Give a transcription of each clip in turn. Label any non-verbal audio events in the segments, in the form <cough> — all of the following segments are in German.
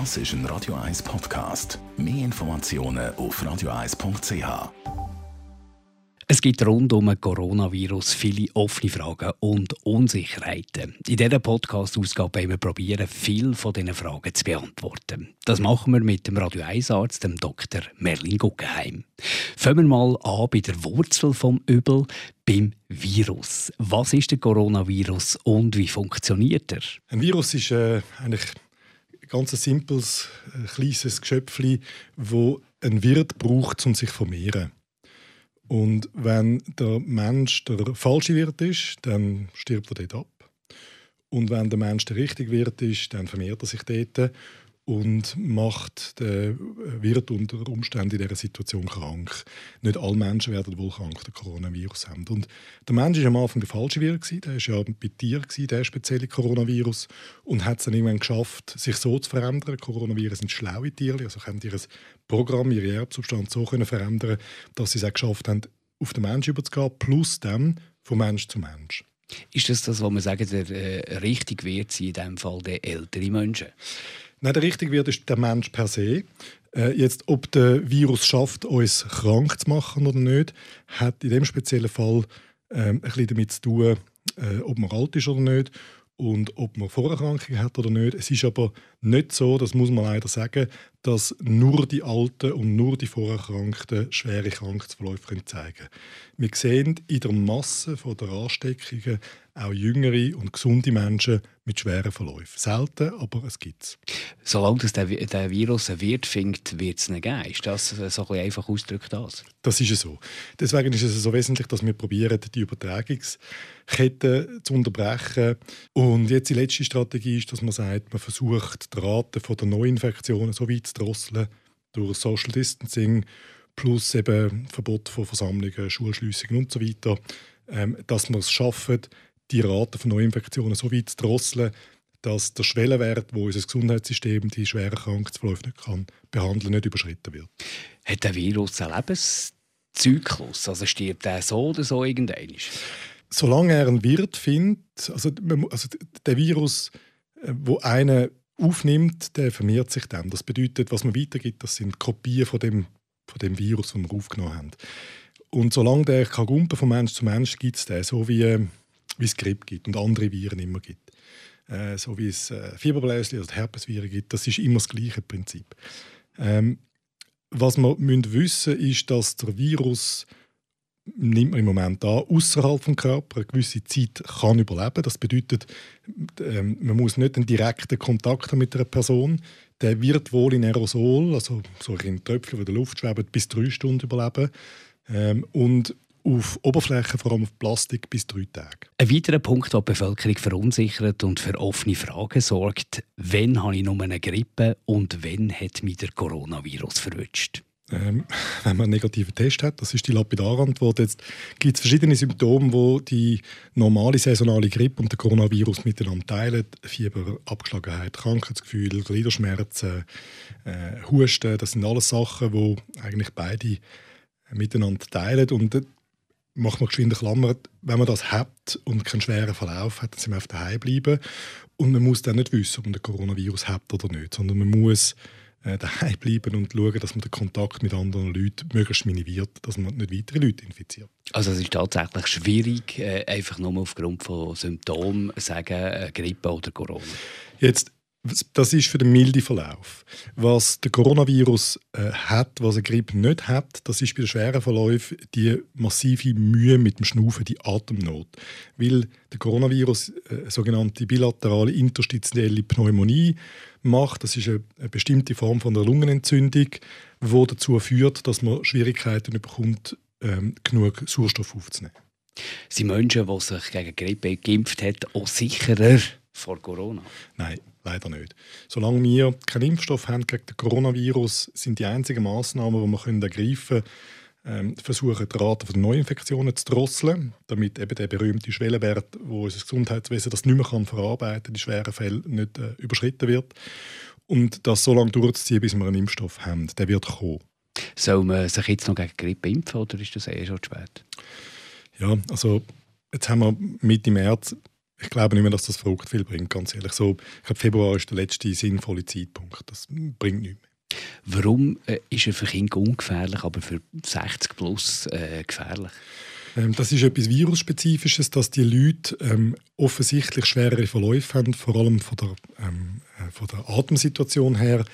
Das ist ein Radio 1 Podcast. Mehr Informationen auf radio1.ch. Es gibt rund um das Coronavirus viele offene Fragen und Unsicherheiten. In dieser Podcast-Ausgabe wollen wir probieren, viele von diesen Fragen zu beantworten. Das machen wir mit dem Radio 1-Arzt, dem Dr. Merlin Guggenheim. Fangen wir mal an bei der Wurzel vom Übel, beim Virus. Was ist der Coronavirus und wie funktioniert er? Ein Virus ist äh, eigentlich ein ganz simples, äh, kleines Geschöpfchen, das ein Wirt braucht, um sich zu vermehren. Und wenn der Mensch der falsche Wirt ist, dann stirbt er dort ab. Und wenn der Mensch der richtige Wirt ist, dann vermehrt er sich dort und macht den Wirt unter Umständen in dieser Situation krank. Nicht alle Menschen werden wohl krank, der Coronavirus haben. Und der Mensch war am Anfang der falsche Wirt, der war ja bei Tieren, der spezielle Coronavirus, und hat es dann irgendwann geschafft, sich so zu verändern. Coronaviren sind schlaue Tiere, also können ihr Programm, ihre Erbsubstanz so können verändern, dass sie es auch geschafft haben, auf den Menschen überzugehen, plus dann von Mensch zu Mensch. Ist das das, was man sagen, der äh, richtige Wirt in diesem Fall der ältere Menschen? Nein, der richtige Wirt ist der Mensch per se. Äh, jetzt, ob der Virus schafft, uns krank zu machen oder nicht, hat in dem speziellen Fall äh, ein bisschen damit zu tun, äh, ob man alt ist oder nicht und ob man Vorerkrankungen hat oder nicht. Es ist aber nicht so, das muss man leider sagen, dass nur die Alten und nur die Vorerkrankten schwere Krankheitsverläufe zeigen können. Wir sehen in der Masse der Ansteckungen auch jüngere und gesunde Menschen mit schweren Verläufen. Selten, aber es gibt es. Solange es der, der Virus einen Wirt findet, wird es nicht geben. Ist das so ein einfach ausgedrückt? Das? das ist so. Deswegen ist es so wesentlich, dass wir probieren, die Übertragungskette zu unterbrechen. Und jetzt die letzte Strategie ist, dass man sagt, man versucht, die Rate der Neuinfektionen so weit zu drosseln durch Social Distancing plus eben Verbot von Versammlungen, Schulschliessungen und so weiter, ähm, dass man es schaffen, die Rate von Neuinfektionen so weit zu drosseln, dass der Schwellenwert, wo unser Gesundheitssystem die schweren Krankheitsverläufe nicht kann, behandeln nicht überschritten wird. Hat der Virus einen Lebenszyklus? Also stirbt er so oder so irgendwann? Solange er einen Wirt findet, also, also der Virus, äh, wo einer aufnimmt, der vermehrt sich dann. Das bedeutet, was man weitergibt, das sind Kopien von dem, von dem Virus, das wir aufgenommen haben. Und solange der kann gumpen von Mensch zu Mensch, gibt es den, so wie äh, wie es Grippe gibt und andere Viren immer gibt. Äh, so wie es äh, Fieberbläschen oder Herpesviren gibt. Das ist immer das gleiche Prinzip. Ähm, was wir müssen wissen ist, dass der Virus nimmt man im Moment an, außerhalb des Körpers eine gewisse Zeit kann überleben. Das bedeutet, ähm, man muss nicht einen direkten Kontakt haben mit einer Person. Der wird wohl in Aerosol, also so in Tröpfchen, die in der Luft schweben, bis drei Stunden überleben. Ähm, und auf Oberflächen, vor allem auf Plastik, bis drei Tage. Ein weiterer Punkt, der die Bevölkerung verunsichert und für offene Fragen sorgt, wann habe ich nur eine Grippe und wann hat mich der Coronavirus verwünscht? Ähm, <laughs> wenn man einen negativen Test hat, das ist die lapidare Antwort. Jetzt gibt es verschiedene Symptome, wo die normale saisonale Grippe und der Coronavirus miteinander teilen. Fieber, Abgeschlagenheit, Krankheitsgefühl, Gliederschmerzen, äh, Husten, das sind alles Sachen, wo eigentlich beide miteinander teilen. Und macht man geschwind Klammer, wenn man das hat und keinen schweren Verlauf hat, dann soll man auf daheim bleiben. Und man muss dann nicht wissen, ob man den Coronavirus hat oder nicht, sondern man muss äh, <laughs> daheim bleiben und schauen, dass man den Kontakt mit anderen Leuten möglichst minimiert, dass man nicht weitere Leute infiziert. Also es ist tatsächlich schwierig, äh, einfach nur aufgrund von Symptomen sagen, äh, Grippe oder Corona. Jetzt das ist für den milden Verlauf. Was der Coronavirus äh, hat, was eine Grippe nicht hat, das ist bei den schweren Verläufen die massive Mühe mit dem Schnaufen, die Atemnot. Weil der Coronavirus äh, sogenannte bilaterale interstitielle Pneumonie macht. Das ist eine, eine bestimmte Form von der Lungenentzündung, die dazu führt, dass man Schwierigkeiten bekommt, ähm, genug Sauerstoff aufzunehmen. Sind Menschen, die sich gegen Grippe geimpft haben, auch sicherer vor Corona? Nein, leider nicht. Solange wir keinen Impfstoff haben gegen den Coronavirus, sind die einzigen Massnahmen, die wir ergreifen können, ähm, versuchen, die Rate der Neuinfektionen zu drosseln, damit eben der berühmte Schwellenwert, wo unser Gesundheitswesen das nicht mehr kann verarbeiten kann, die schweren Fälle nicht äh, überschritten wird. Und das so lange durchzuziehen, bis wir einen Impfstoff haben, der wird kommen. Soll man sich jetzt noch gegen Grippe impfen oder ist das eh schon zu spät? Ja, also jetzt haben wir Mitte März ich glaube nicht mehr, dass das verrückt viel bringt, ganz ehrlich. So, ich glaube, Februar ist der letzte sinnvolle Zeitpunkt. Das bringt nichts mehr. Warum äh, ist er für Kinder ungefährlich, aber für 60 plus äh, gefährlich? Ähm, das ist etwas Virusspezifisches, dass die Leute ähm, offensichtlich schwerere Verläufe haben, vor allem von der, ähm, äh, von der Atemsituation her.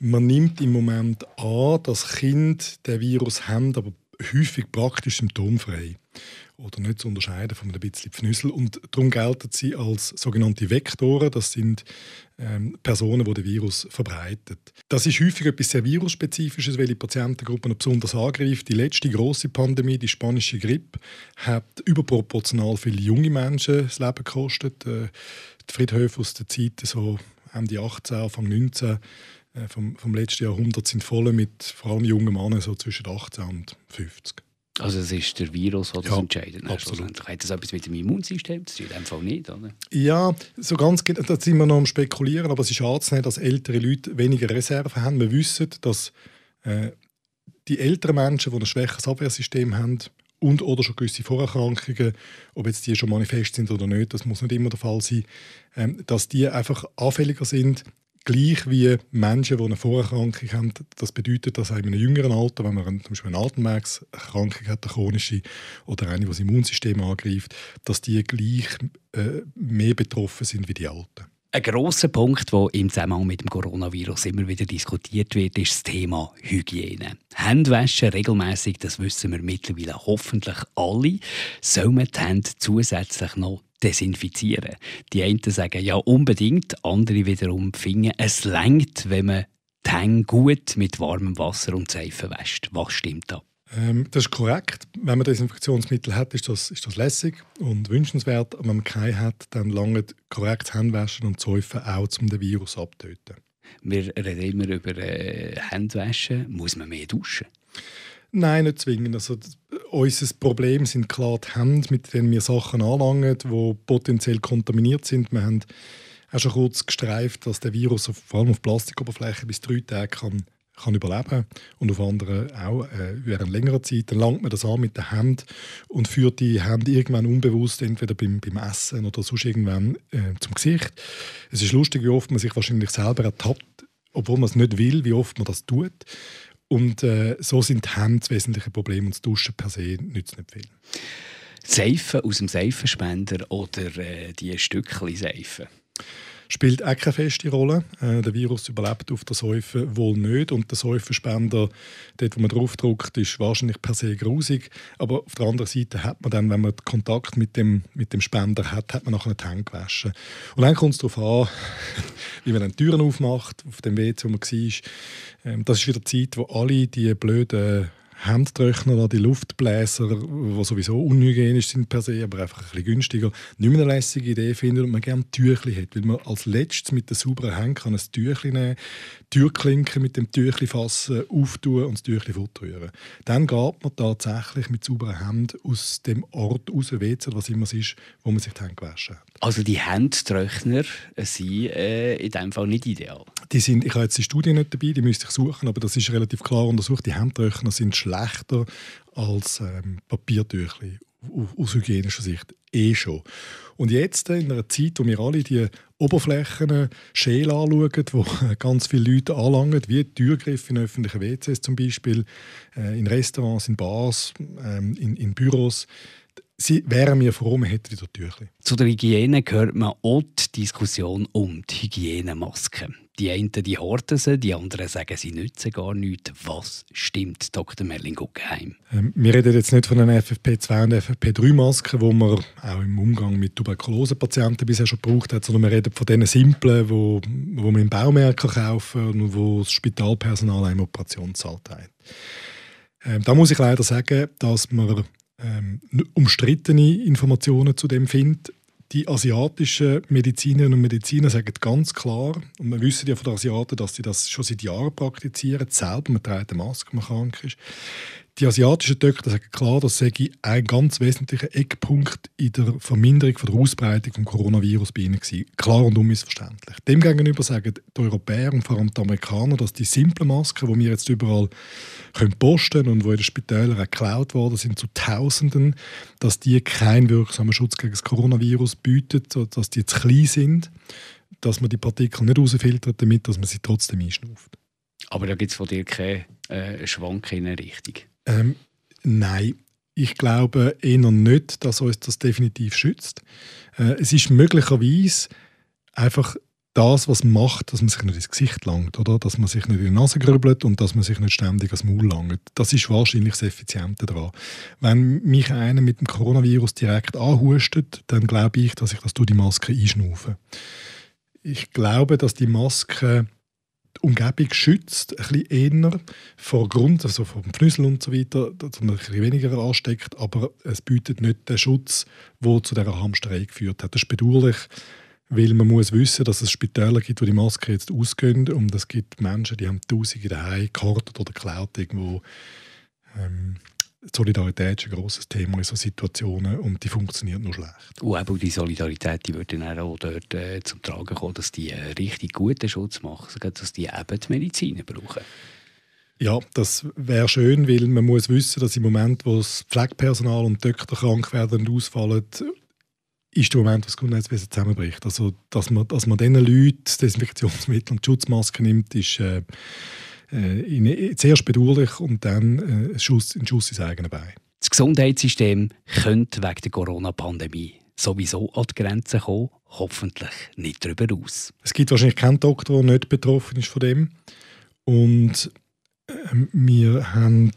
Man nimmt im Moment an, dass Kinder den Virus haben, aber häufig praktisch symptomfrei oder nicht zu unterscheiden von einem bisschen Pfnüssel. Und darum gelten sie als sogenannte Vektoren. Das sind ähm, Personen, die den Virus verbreiten. Das ist häufig etwas sehr virusspezifisches, weil die Patientengruppen besonders angreift. Die letzte große Pandemie, die spanische Grippe, hat überproportional viele junge Menschen das Leben gekostet. Äh, die Friedhöfe aus der Zeit so Ende 18, Anfang 19 äh, vom, vom letzten Jahrhundert sind voll mit vor allem jungen Männern so zwischen 18 und 50. Also es ist der Virus, der das ja, entscheidet. Absolut. Hat das etwas mit dem Immunsystem zu tun? In dem Fall nicht, oder? Ja, so ganz da sind wir noch am Spekulieren, aber es ist anzunehmen, dass ältere Leute weniger Reserven haben. Wir wissen, dass äh, die älteren Menschen, die ein schwächeres Abwehrsystem haben und oder schon gewisse Vorerkrankungen, ob jetzt die schon manifest sind oder nicht, das muss nicht immer der Fall sein, äh, dass die einfach anfälliger sind gleich wie Menschen, die eine Vorerkrankung haben. Das bedeutet, dass in einem jüngeren Alter, wenn man zum Beispiel eine Atemwegserkrankung hat, eine chronische oder eine, die das Immunsystem angreift, dass die gleich äh, mehr betroffen sind wie die Alten. Ein grosser Punkt, der im Zusammenhang mit dem Coronavirus immer wieder diskutiert wird, ist das Thema Hygiene. Handwaschen regelmäßig, das wissen wir mittlerweile hoffentlich alle. Soll man die Hände zusätzlich noch desinfizieren? Die einen sagen ja unbedingt, andere wiederum finden, es längt, wenn man die Hände gut mit warmem Wasser und Seife wäscht. Was stimmt da? Ähm, das ist korrekt. Wenn man Desinfektionsmittel hat, ist das, ist das lässig und wünschenswert. Aber wenn man keine hat, dann lange korrekt Händewaschen und Säufen auch, um den Virus abzutöten. Wir reden immer über äh, Händewaschen. Muss man mehr duschen? Nein, nicht zwingend. Also, unser Problem sind klar die Hände, mit denen wir Sachen anlangen, die potenziell kontaminiert sind. Wir haben auch schon kurz gestreift, dass der Virus auf, vor allem auf Plastikoberflächen bis drei Tage kann kann überleben und auf anderen auch äh, über eine längere Zeit. Dann langt man das an mit der Hand und führt die Hände irgendwann unbewusst entweder beim, beim Essen oder sonst irgendwann äh, zum Gesicht. Es ist lustig, wie oft man sich wahrscheinlich selber ertappt, obwohl man es nicht will, wie oft man das tut. Und äh, so sind die Hände das wesentliche Problem und das Duschen per se nützt nicht viel. Seife aus dem Seifenspender oder äh, die Stückchen Seife? Spielt auch keine feste Rolle. Äh, der Virus überlebt auf der Säufe wohl nicht und der Säufenspender, dort wo man draufdruckt, ist wahrscheinlich per se grusig. Aber auf der anderen Seite hat man dann, wenn man Kontakt mit dem, mit dem Spender hat, hat man nachher die Hände gewaschen. Und dann kommt es darauf an, <laughs> wie man dann die Türen aufmacht, auf dem WC, wo man war. Ähm, das ist wieder die Zeit, wo alle die blöden Handtrockner, die Luftbläser, die sowieso unhygienisch sind per se, aber einfach ein bisschen günstiger, nicht mehr eine lässige Idee finden und man gerne Tüchli hat. Weil man als letztes mit der sauberen Hand kann ein Tüchli nehmen, Türklinken mit dem Tüchli fassen, auftun und das Tüchli fortrühren. Dann geht man tatsächlich mit sauberen Händen aus dem Ort raus, WC was immer es ist, wo man sich die Hände gewaschen hat. Also die Handtrockner sind äh, in diesem Fall nicht ideal? Die sind, ich habe jetzt die Studie nicht dabei, die müsste ich suchen, aber das ist relativ klar untersucht. Die Handtrockner sind schlechter als ähm, Papiertüchli aus hygienischer Sicht eh schon. Und jetzt in einer Zeit, wo wir alle die Oberflächen schäl anschauen, wo ganz viele Leute anlangen, wie Türgriffe in öffentlichen WCs zum Beispiel, äh, in Restaurants, in Bars, ähm, in, in Büros, Sie wären mir froh, man hätte wieder Türchen. Zu der Hygiene gehört man auch die Diskussion um die Hygienemaske. Die einen die horten sie, die anderen sagen, sie nützen gar nichts. Was stimmt, Dr. Merlin Guggenheim? Ähm, wir reden jetzt nicht von einer FFP2 und FFP3-Masken, die man auch im Umgang mit Tuberkulosepatienten bisher schon gebraucht hat, sondern wir reden von den simplen, wo, wo man im Baumärkten kaufen und wo das Spitalpersonal einem Operationssaal teilt. Ähm, da muss ich leider sagen, dass man ähm, umstrittene Informationen zu dem findet. Die asiatischen Medizinerinnen und Mediziner sagen ganz klar, und wir wissen ja von den Asiaten, dass sie das schon seit Jahren praktizieren, selber, man trägt eine Maske, wenn man krank ist, die asiatischen Doktoren sagen klar, das sei ein ganz wesentlicher Eckpunkt in der Verminderung von der Ausbreitung des Coronavirus bei ihnen gewesen. Klar und unmissverständlich. Demgegenüber sagen die Europäer und vor allem die Amerikaner, dass die simplen Masken, die wir jetzt überall können posten und die in den Spitälern auch geklaut worden sind zu Tausenden, dass die keinen wirksamen Schutz gegen das Coronavirus bieten, dass die zu klein sind, dass man die Partikel nicht rausfiltert, damit dass man sie trotzdem einschnauft. Aber da gibt es von dir keinen äh, Schwank in eine Richtung? Ähm, nein, ich glaube eher nicht, dass uns das definitiv schützt. Äh, es ist möglicherweise einfach das, was macht, dass man sich nicht ins Gesicht langt, oder? Dass man sich nicht in die Nase grübelt und dass man sich nicht ständig ans Maul langt. Das ist wahrscheinlich das Effiziente daran. Wenn mich einer mit dem Coronavirus direkt anhustet, dann glaube ich, dass ich das durch die Maske einschnaufe. Ich glaube, dass die Maske die Umgebung schützt, ein bisschen eher vor Grund, also vom Pfnüssel und so weiter, dass man ein bisschen weniger ansteckt, aber es bietet nicht den Schutz, der zu dieser Hamsterei geführt hat. Das ist bedauerlich, weil man muss wissen, dass es Spitäler gibt, wo die Masken jetzt ausgehen und es gibt Menschen, die haben Tausende daheim gehortet oder geklaut irgendwo. Ähm, Solidarität ist ein grosses Thema in solchen Situationen und die funktioniert nur schlecht. Und eben die Solidarität die würde dann auch dort äh, zum Tragen kommen, dass die äh, richtig guten Schutz machen, dass die eben die Medizin brauchen. Ja, das wäre schön, weil man muss wissen, dass im Moment, wo das Pflegepersonal und Doktor krank werden und ausfallen, ist der Moment, wo das Gesundheitswesen zusammenbricht. Also, dass man, dass man diesen Leuten Desinfektionsmittel und Schutzmasken nimmt, ist... Äh, äh, zuerst bedauerlich und dann äh, ein, Schuss, ein Schuss ins eigene Bein. Das Gesundheitssystem könnte wegen der Corona-Pandemie sowieso an die Grenzen kommen, hoffentlich nicht darüber aus. Es gibt wahrscheinlich keinen Doktor, der nicht betroffen ist von dem. Und äh, wir haben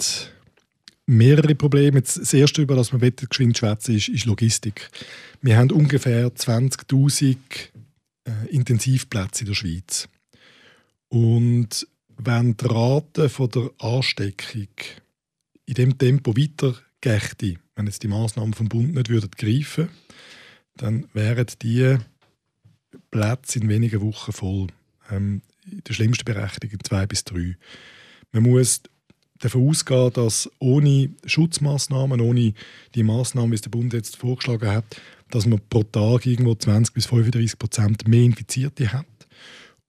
mehrere Probleme. das erste, über das wir geschwind schwätzen, ist, ist Logistik. Wir haben ungefähr 20.000 äh, Intensivplätze in der Schweiz. Und wenn die Rate von der Ansteckung in dem Tempo weitergehe, wenn jetzt die Maßnahmen vom Bund nicht würden greifen dann wären die Plätze in wenigen Wochen voll. Ähm, in der schlimmsten Berechnung in zwei bis drei. Man muss davon ausgehen, dass ohne Schutzmaßnahmen, ohne die Maßnahmen, wie der Bund jetzt vorgeschlagen hat, dass man pro Tag irgendwo 20 bis 35 Prozent mehr Infizierte hat.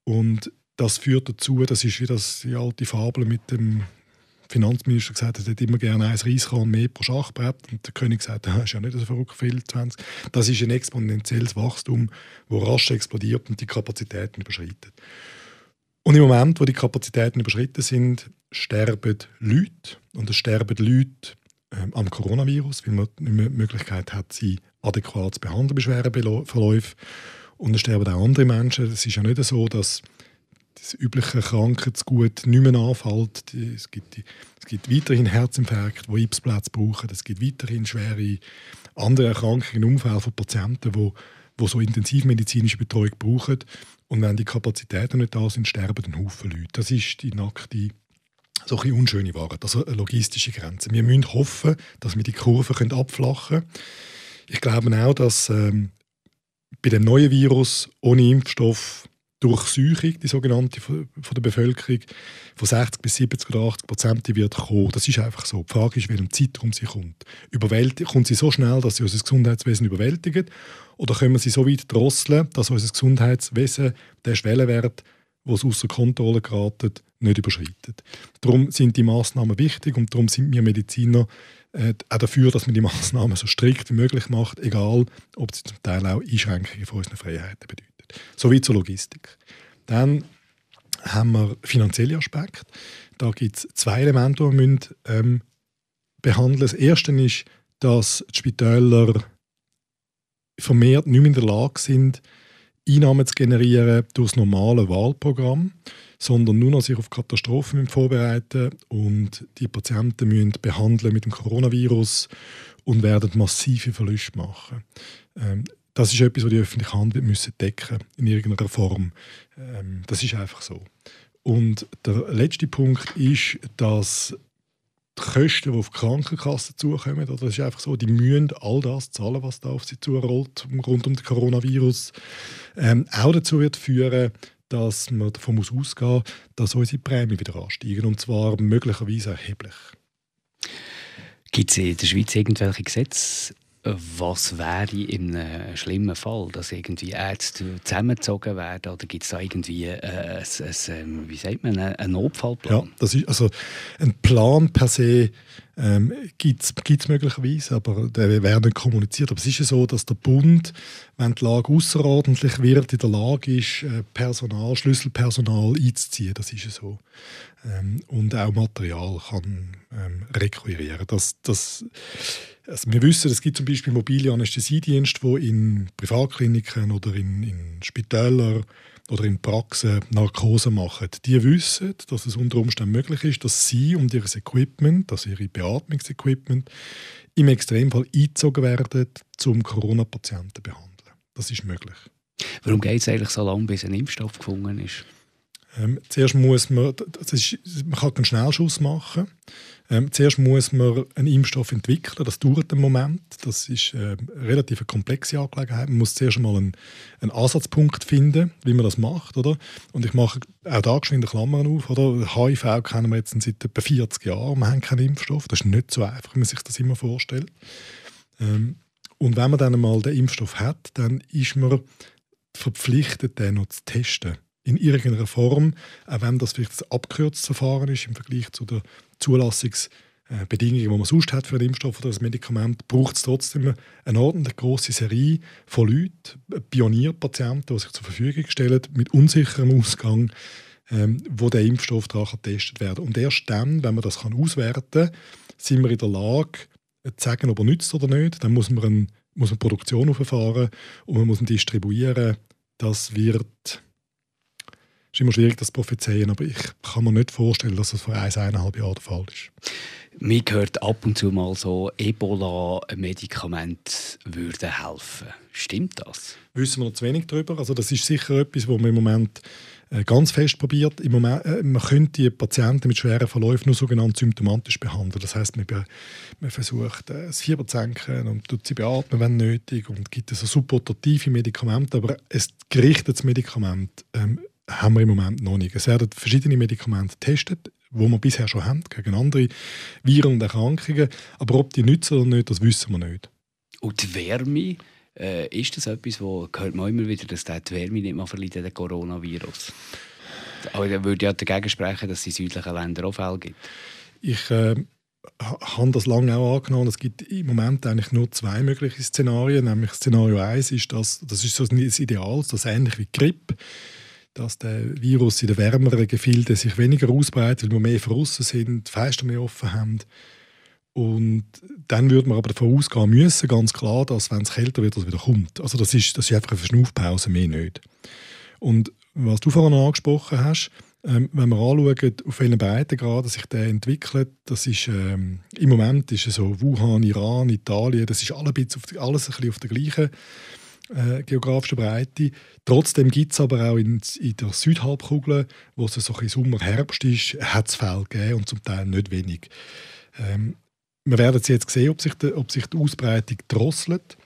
Und das führt dazu, das ist wie das, die alte Fabel mit dem Finanzminister gesagt hat, er hätte immer gerne ein Reiskorn mehr pro Schachbrett. Und der König sagt, das ist ja nicht so verrückt viel, 20. Das ist ein exponentielles Wachstum, das rasch explodiert und die Kapazitäten überschreitet. Und im Moment, wo die Kapazitäten überschritten sind, sterben Leute. Und es sterben Leute ähm, am Coronavirus, weil man nicht mehr die Möglichkeit hat, sie adäquat zu behandeln bei schweren Verläufen. Und es sterben auch andere Menschen. Es ist ja nicht so, dass das übliche Krankheitsgut nicht mehr anfällt. Es gibt, es gibt weiterhin Herzinfarkte, die Ipsplätze brauchen. Es gibt weiterhin schwere andere Erkrankungen im Umfeld von Patienten, die, die so intensivmedizinische Betreuung brauchen. Und wenn die Kapazitäten nicht da sind, sterben ein Haufen Leute. Das ist die nackte so ein unschöne Wahrheit, also eine logistische Grenze. Wir müssen hoffen, dass wir die Kurve abflachen können. Ich glaube auch, dass ähm, bei dem neuen Virus ohne Impfstoff Durchsuchung, die sogenannte von der Bevölkerung, von 60 bis 70 oder 80 Prozent, die wird kommen. Das ist einfach so. Die Frage ist, welchem Zeitraum sie kommt. Überwältigt, kommt sie so schnell, dass sie unser Gesundheitswesen überwältigt? Oder können wir sie so weit drosseln, dass unser Gesundheitswesen den Schwellenwert, wo es außer Kontrolle geraten, nicht überschreitet? Darum sind die Maßnahmen wichtig und darum sind wir Mediziner äh, auch dafür, dass man die <laughs> Maßnahmen so strikt wie möglich macht, egal ob sie zum Teil auch Einschränkungen von unseren Freiheiten bedeuten. Sowie zur Logistik. Dann haben wir finanzielle Aspekte. Da gibt es zwei Elemente, die wir müssen, ähm, behandeln Das erste ist, dass die Spitäler vermehrt nicht mehr in der Lage sind, Einnahmen zu generieren durch das normale Wahlprogramm, sondern nur noch sich auf Katastrophen vorbereiten und die Patienten müssen behandeln mit dem Coronavirus und werden massive Verluste machen. Ähm, das ist etwas, was die öffentliche Hand müssen decken in irgendeiner Form. Ähm, das ist einfach so. Und der letzte Punkt ist, dass die Kosten, die auf die Krankenkasse zukommen, das ist einfach so, die müssen all das zahlen, was da auf sie zurollt rund um den Coronavirus, ähm, auch dazu wird führen, dass man davon ausgehen muss dass unsere Prämien wieder ansteigen und zwar möglicherweise erheblich. Gibt es in der Schweiz irgendwelche Gesetze, was wäre in einem schlimmen Fall, dass irgendwie Ärzte zusammengezogen werden oder gibt es da irgendwie äh, ein, ein, ähm, wie sagt man, einen Notfallplan? Ja, das ist also ein Plan per se ähm, gibt es möglicherweise, aber der wäre nicht kommuniziert. Aber es ist ja so, dass der Bund, wenn die Lage außerordentlich wird, in der Lage ist, äh, Personal, Schlüsselpersonal einzuziehen. Das ist ja so. Ähm, und auch Material kann ähm, requirieren. Das, das, also wir wissen, es gibt zum Beispiel mobile Anästhesiedienste, die in Privatkliniken oder in, in Spitälern oder in Praxen Narkose machen, die wissen, dass es unter Umständen möglich ist, dass sie und ihr Equipment, also ihre Beatmungsequipment, im Extremfall eingezogen werden, um Corona-Patienten zu behandeln. Das ist möglich. Warum geht es eigentlich so lange, bis ein Impfstoff gefunden ist? Ähm, zuerst muss man, das ist, man kann einen Schnellschuss machen. Ähm, zuerst muss man einen Impfstoff entwickeln. Das dauert einen Moment. Das ist äh, eine relativ komplexe Angelegenheit. Man muss zuerst einmal einen, einen, Ansatzpunkt finden, wie man das macht. Oder? Und ich mache auch da geschwind Klammern auf. Oder? HIV kennen wir jetzt seit etwa 40 Jahren. Wir haben keinen Impfstoff. Das ist nicht so einfach, wie man sich das immer vorstellt. Ähm, und wenn man dann einmal den Impfstoff hat, dann ist man verpflichtet, den noch zu testen in irgendeiner Form, auch wenn das vielleicht ein abgekürztes Verfahren ist im Vergleich zu den Zulassungsbedingungen, die man sonst hat für einen Impfstoff oder ein Medikament, braucht es trotzdem eine ordentlich große Serie von Leuten, Pionierpatienten, die sich zur Verfügung stellen, mit unsicherem Ausgang, ähm, wo der Impfstoff daran getestet werden Und erst dann, wenn man das kann auswerten kann, sind wir in der Lage, zu sagen, ob er nützt oder nicht. Dann muss man, eine, muss man Produktion auffahren und man muss ihn distribuieren. Das wird es ist immer schwierig, das zu prophezeien, aber ich kann mir nicht vorstellen, dass das vor ein, eineinhalb Jahren der Fall ist. Mir hört ab und zu mal so, Ebola-Medikamente würden helfen. Stimmt das? Wissen wir noch zu wenig darüber. Also das ist sicher etwas, wo man im Moment äh, ganz fest probiert. Im Moment, äh, man könnte die Patienten mit schweren Verläufen nur sogenannt symptomatisch behandeln. Das heißt, man, man versucht, äh, das Fieber zu senken und tut sie beatmen, wenn nötig und gibt so supportative Medikamente, aber ein gerichtetes Medikament ähm, haben wir im Moment noch nicht. Es werden verschiedene Medikamente getestet, wo wir bisher schon haben, gegen andere Viren und Erkrankungen. Aber ob die nützen oder nicht, das wissen wir nicht. Und die Wärme, äh, ist das etwas, wo hört man immer wieder, dass die Wärme nicht mehr verliert, der Coronavirus? Aber dann würde ja dagegen sprechen, dass es in südlichen Ländern auch Fälle gibt. Ich äh, habe das lange auch angenommen. Es gibt im Moment eigentlich nur zwei mögliche Szenarien. Nämlich Szenario 1 ist, dass, das ist so das Ideal, das ähnlich wie Grippe dass der Virus in den wärmeren Gefilden sich weniger ausbreitet, weil wir mehr draußen sind, die Fenster mehr offen haben. Und dann würde man aber davon ausgehen müssen, ganz klar, dass wenn es kälter wird, das wieder kommt. Also das ist, das ist einfach eine Verschnaufpause, mehr nicht. Und was du vorhin angesprochen hast, ähm, wenn wir anschauen, auf welchen Breitengraden sich der entwickelt, das ist ähm, im Moment ist es so Wuhan, Iran, Italien, das ist alles ein bisschen auf, alles ein bisschen auf der gleichen äh, geografischen Breite. Trotzdem gibt es aber auch in, in, der Südhalbkugel, wo es so ein Sommer, Herbst ist, hat es Fälle gegeben und zum Teil nicht wenig. Ähm, wir werden jetzt sehen, ob sich, die, ob sich die Ausbreitung drosselt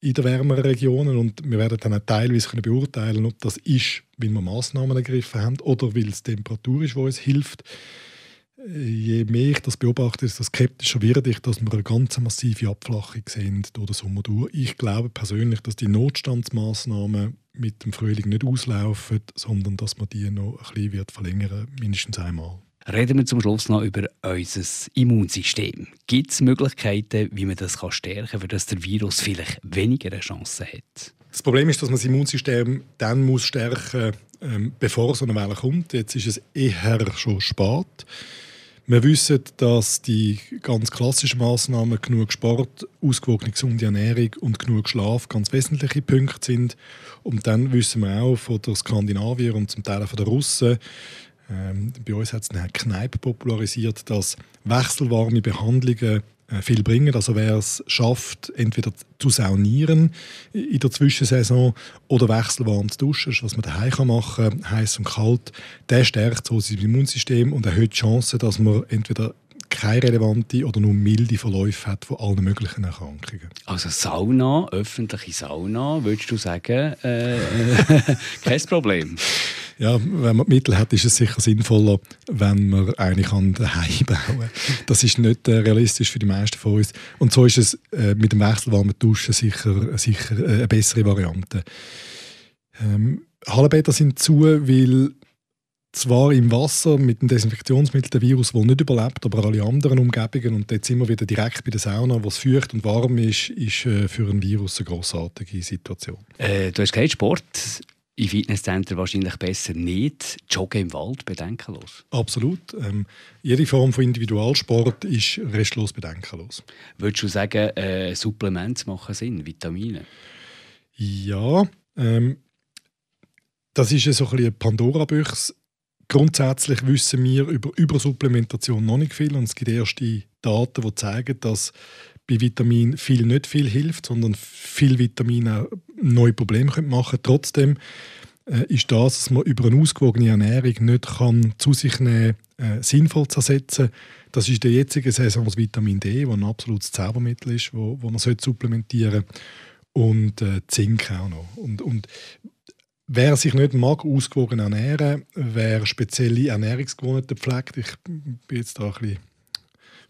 in den wärmeren Regionen und wir werden dann auch teilweise können beurteilen, ob das ist, weil wir Massnahmen ergriffen haben oder weil es Temperatur ist, die uns hilft je mehr ich das beobachte, desto skeptischer werde ich, dass wir eine ganz massive Abflachung sehen durch den Sommer durch. Ich glaube persönlich, dass die Notstandsmaßnahmen mit dem Frühling nicht auslaufen, sondern dass man die noch ein bisschen wird verlängern, mindestens einmal. Reden wir zum Schluss noch über unser Immunsystem. Gibt es Möglichkeiten, wie man das stärken kann, für dass der Virus vielleicht weniger eine Chance hat? Das Problem ist, dass man das Immunsystem dann muss stärken muss, ähm, bevor so eine Welle kommt. Jetzt ist es eher schon spät. Wir wissen, dass die ganz klassischen Maßnahmen genug Sport, ausgewogene gesunde Ernährung und genug Schlaf ganz wesentliche Punkte sind. Und dann wissen wir auch von der Skandinavier und zum Teil auch von den Russen, ähm, bei uns hat es eine Kneipe popularisiert, dass wechselwarme Behandlungen viel bringen. Also wer es schafft, entweder zu saunieren in der Zwischensaison oder wechselwarm zu duschen, was man daheim machen kann, heiß und kalt, der stärkt so sein Immunsystem und erhöht die Chance, dass man entweder keine relevante oder nur milde Verläufe hat von allen möglichen Erkrankungen. Also Sauna, öffentliche Sauna, würdest du sagen, äh, <laughs> kein Problem? Ja, wenn man Mittel hat, ist es sicher sinnvoller, wenn man eine kann daheim bauen. Das ist nicht äh, realistisch für die meisten von uns. Und so ist es äh, mit dem wechselwarmen Duschen sicher, sicher äh, eine bessere Variante. Ähm, Hallenbäder sind zu, weil zwar im Wasser mit dem Desinfektionsmittel der Virus wohl nicht überlebt, aber alle anderen Umgebungen und jetzt wir wieder direkt bei der Sauna, wo es feucht und warm ist, ist äh, für ein Virus eine grossartige Situation. Äh, du hast gesagt, Sport im Fitnesscenter wahrscheinlich besser nicht. Joggen im Wald bedenkenlos. Absolut. Ähm, jede Form von Individualsport ist restlos bedenkenlos. Würdest du sagen, äh, Supplemente machen Sinn, Vitamine? Ja, ähm, das ist so ein bisschen eine Pandora-Büchse Grundsätzlich wissen wir über Übersupplementation noch nicht viel und es gibt erste Daten, die zeigen, dass bei Vitamin viel nicht viel hilft, sondern viel Vitamine neue Probleme machen können. Trotzdem äh, ist das, was man über eine ausgewogene Ernährung nicht kann zu sich nehmen äh, sinnvoll zu ersetzen. Das ist der jetzigen Saison das Vitamin D, das ein absolutes Zaubermittel ist, wo, wo man supplementieren sollte. Und äh, Zink auch noch. Und, und Wer sich nicht mag, ausgewogen ernähren, wer spezielle Ernährungsgewohnheiten pflegt, ich bin jetzt da ein bisschen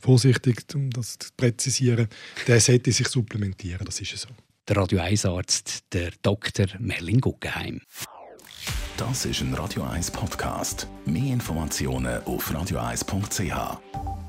vorsichtig, um das zu präzisieren, der sollte sich supplementieren, das ist so. Der Radio 1 Arzt, der Dr. Merlin Guggenheim. Das ist ein Radio 1 Podcast. Mehr Informationen auf radio1.ch.